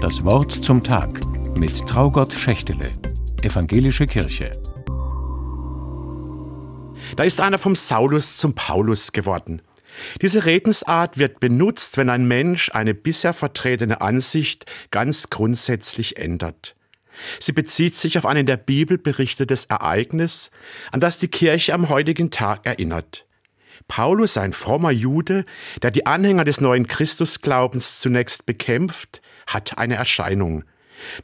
Das Wort zum Tag mit Traugott Schächtele, Evangelische Kirche. Da ist einer vom Saulus zum Paulus geworden. Diese Redensart wird benutzt, wenn ein Mensch eine bisher vertretene Ansicht ganz grundsätzlich ändert. Sie bezieht sich auf ein in der Bibel berichtetes Ereignis, an das die Kirche am heutigen Tag erinnert. Paulus, ein frommer Jude, der die Anhänger des neuen Christusglaubens zunächst bekämpft, hat eine Erscheinung.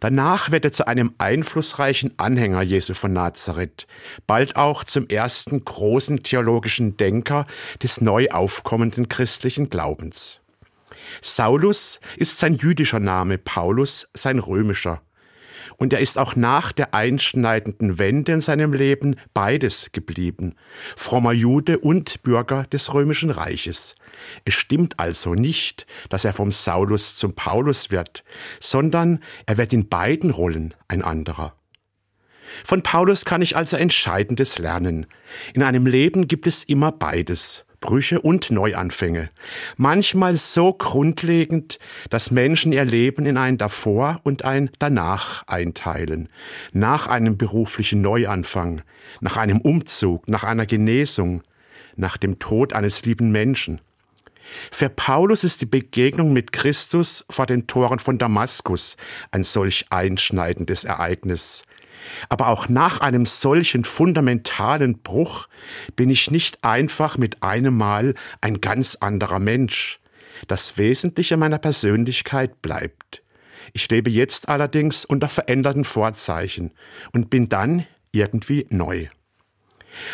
Danach wird er zu einem einflussreichen Anhänger Jesu von Nazareth, bald auch zum ersten großen theologischen Denker des neu aufkommenden christlichen Glaubens. Saulus ist sein jüdischer Name, Paulus sein römischer und er ist auch nach der einschneidenden Wende in seinem Leben beides geblieben, frommer Jude und Bürger des römischen Reiches. Es stimmt also nicht, dass er vom Saulus zum Paulus wird, sondern er wird in beiden Rollen ein anderer. Von Paulus kann ich also Entscheidendes lernen. In einem Leben gibt es immer beides, Brüche und Neuanfänge. Manchmal so grundlegend, dass Menschen ihr Leben in ein Davor und ein Danach einteilen. Nach einem beruflichen Neuanfang, nach einem Umzug, nach einer Genesung, nach dem Tod eines lieben Menschen. Für Paulus ist die Begegnung mit Christus vor den Toren von Damaskus ein solch einschneidendes Ereignis. Aber auch nach einem solchen fundamentalen Bruch bin ich nicht einfach mit einem Mal ein ganz anderer Mensch. Das Wesentliche meiner Persönlichkeit bleibt. Ich lebe jetzt allerdings unter veränderten Vorzeichen und bin dann irgendwie neu.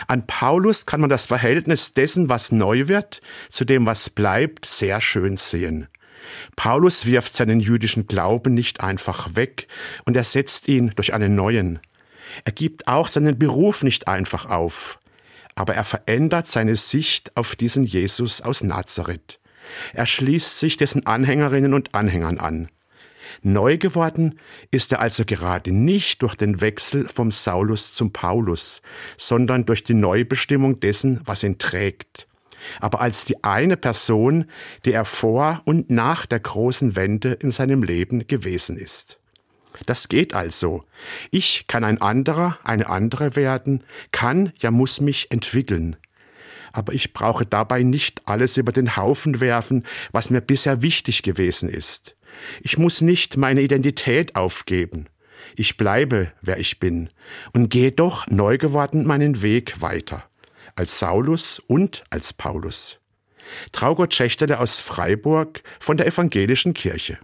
An Paulus kann man das Verhältnis dessen, was neu wird, zu dem, was bleibt, sehr schön sehen. Paulus wirft seinen jüdischen Glauben nicht einfach weg und ersetzt ihn durch einen neuen. Er gibt auch seinen Beruf nicht einfach auf, aber er verändert seine Sicht auf diesen Jesus aus Nazareth. Er schließt sich dessen Anhängerinnen und Anhängern an. Neu geworden ist er also gerade nicht durch den Wechsel vom Saulus zum Paulus, sondern durch die Neubestimmung dessen, was ihn trägt aber als die eine Person, die er vor und nach der großen Wende in seinem Leben gewesen ist. Das geht also. Ich kann ein anderer, eine andere werden, kann, ja muss mich entwickeln. Aber ich brauche dabei nicht alles über den Haufen werfen, was mir bisher wichtig gewesen ist. Ich muss nicht meine Identität aufgeben. Ich bleibe, wer ich bin, und gehe doch neu geworden meinen Weg weiter als Saulus und als Paulus. Traugott Schächtele aus Freiburg von der Evangelischen Kirche.